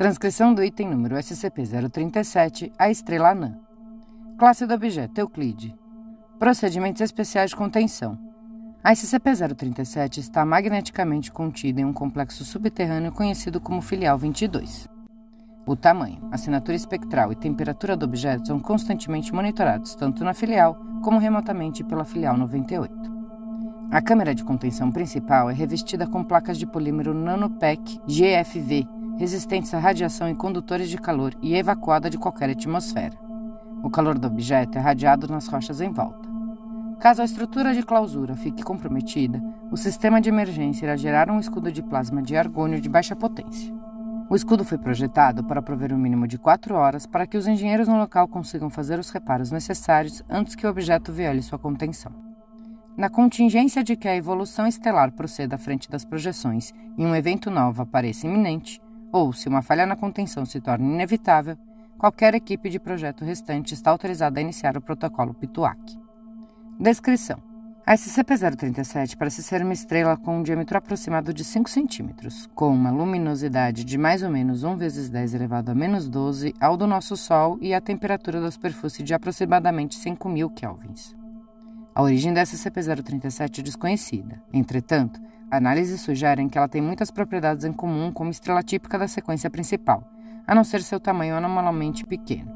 Transcrição do item número SCP-037, a estrela anã. Classe do objeto Euclide. Procedimentos especiais de contenção. A SCP-037 está magneticamente contida em um complexo subterrâneo conhecido como Filial 22. O tamanho, assinatura espectral e temperatura do objeto são constantemente monitorados tanto na filial como remotamente pela Filial 98. A câmera de contenção principal é revestida com placas de polímero NanoPEC GFV resistentes à radiação e condutores de calor e evacuada de qualquer atmosfera. O calor do objeto é radiado nas rochas em volta. Caso a estrutura de clausura fique comprometida, o sistema de emergência irá gerar um escudo de plasma de argônio de baixa potência. O escudo foi projetado para prover um mínimo de 4 horas para que os engenheiros no local consigam fazer os reparos necessários antes que o objeto viole sua contenção. Na contingência de que a evolução estelar proceda à frente das projeções e um evento novo apareça iminente, ou, se uma falha na contenção se torna inevitável, qualquer equipe de projeto restante está autorizada a iniciar o protocolo PITUAC. Descrição: A SCP-037 parece ser uma estrela com um diâmetro aproximado de 5 centímetros, com uma luminosidade de mais ou menos 1 vezes 10 elevado a menos 12 ao do nosso Sol e a temperatura da superfície de aproximadamente 5.000 kelvins. A origem da SCP-037 é desconhecida. Entretanto, Análises sugerem que ela tem muitas propriedades em comum com uma estrela típica da sequência principal, a não ser seu tamanho anomalmente pequeno.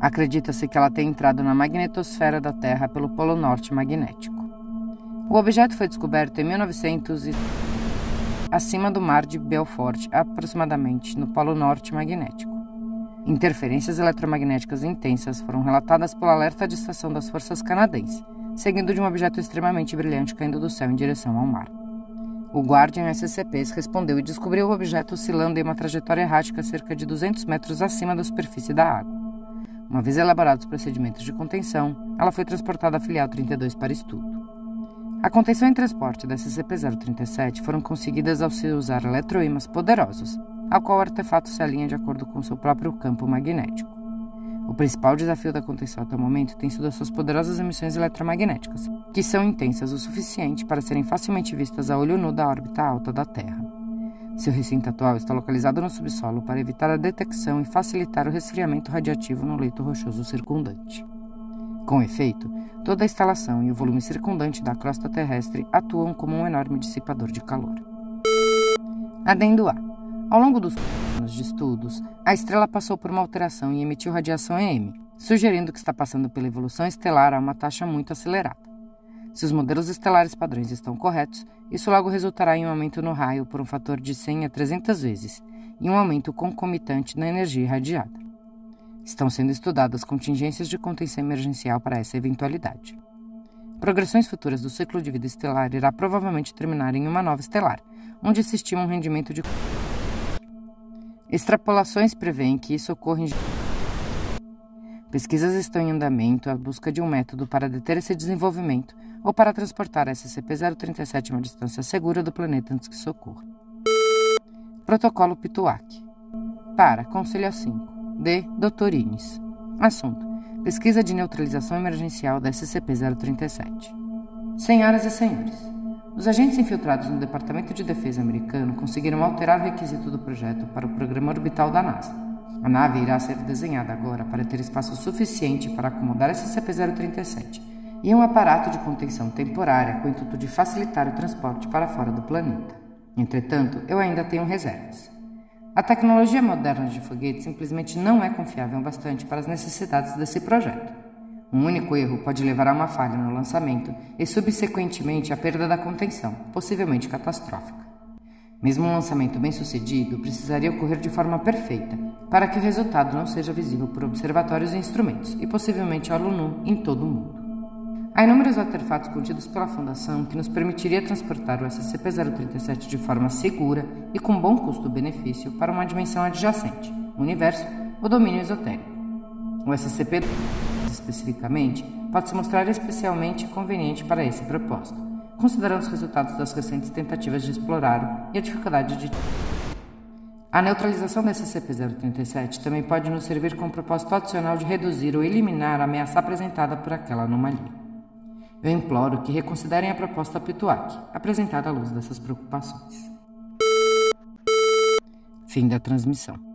Acredita-se que ela tenha entrado na magnetosfera da Terra pelo Polo Norte magnético. O objeto foi descoberto em 1900 e acima do mar de Belfort, aproximadamente no Polo Norte magnético. Interferências eletromagnéticas intensas foram relatadas pelo alerta de estação das forças canadenses, seguindo de um objeto extremamente brilhante caindo do céu em direção ao mar. O Guardian SCPs respondeu e descobriu o objeto oscilando em uma trajetória errática cerca de 200 metros acima da superfície da água. Uma vez elaborados os procedimentos de contenção, ela foi transportada à filial 32 para estudo. A contenção e transporte da SCP-037 foram conseguidas ao se usar eletroímãs poderosos, ao qual o artefato se alinha de acordo com seu próprio campo magnético. O principal desafio da contenção até o momento tem sido as suas poderosas emissões eletromagnéticas, que são intensas o suficiente para serem facilmente vistas a olho nu da órbita alta da Terra. Seu recinto atual está localizado no subsolo para evitar a detecção e facilitar o resfriamento radiativo no leito rochoso circundante. Com efeito, toda a instalação e o volume circundante da crosta terrestre atuam como um enorme dissipador de calor. Adendo A. Ao longo dos anos de estudos, a estrela passou por uma alteração e emitiu radiação EM, sugerindo que está passando pela evolução estelar a uma taxa muito acelerada. Se os modelos estelares padrões estão corretos, isso logo resultará em um aumento no raio por um fator de 100 a 300 vezes e um aumento concomitante na energia irradiada. Estão sendo estudadas contingências de contenção emergencial para essa eventualidade. Progressões futuras do ciclo de vida estelar irá provavelmente terminar em uma nova estelar, onde se estima um rendimento de Extrapolações prevêem que isso ocorra em. Pesquisas estão em andamento à busca de um método para deter esse desenvolvimento ou para transportar a SCP-037 a uma distância segura do planeta antes que isso ocorra. Protocolo Pituac. Para Conselho 5. D. Dr. Ines. Assunto: Pesquisa de neutralização emergencial da SCP-037. Senhoras e senhores, os agentes infiltrados no Departamento de Defesa americano conseguiram alterar o requisito do projeto para o programa orbital da NASA. A nave irá ser desenhada agora para ter espaço suficiente para acomodar SCP-037 e um aparato de contenção temporária com o intuito de facilitar o transporte para fora do planeta. Entretanto, eu ainda tenho reservas. A tecnologia moderna de foguete simplesmente não é confiável bastante para as necessidades desse projeto. Um único erro pode levar a uma falha no lançamento e, subsequentemente, à perda da contenção, possivelmente catastrófica. Mesmo um lançamento bem sucedido precisaria ocorrer de forma perfeita, para que o resultado não seja visível por observatórios e instrumentos, e possivelmente ao nu em todo o mundo. Há inúmeros artefatos contidos pela Fundação que nos permitiria transportar o SCP-037 de forma segura e com bom custo-benefício para uma dimensão adjacente, o universo ou domínio esotérico. O SCP, especificamente, pode se mostrar especialmente conveniente para esse propósito, considerando os resultados das recentes tentativas de explorá-lo e a dificuldade de. A neutralização do SCP-037 também pode nos servir com o propósito adicional de reduzir ou eliminar a ameaça apresentada por aquela anomalia. Eu imploro que reconsiderem a proposta Pituac, apresentada à luz dessas preocupações. Fim da transmissão.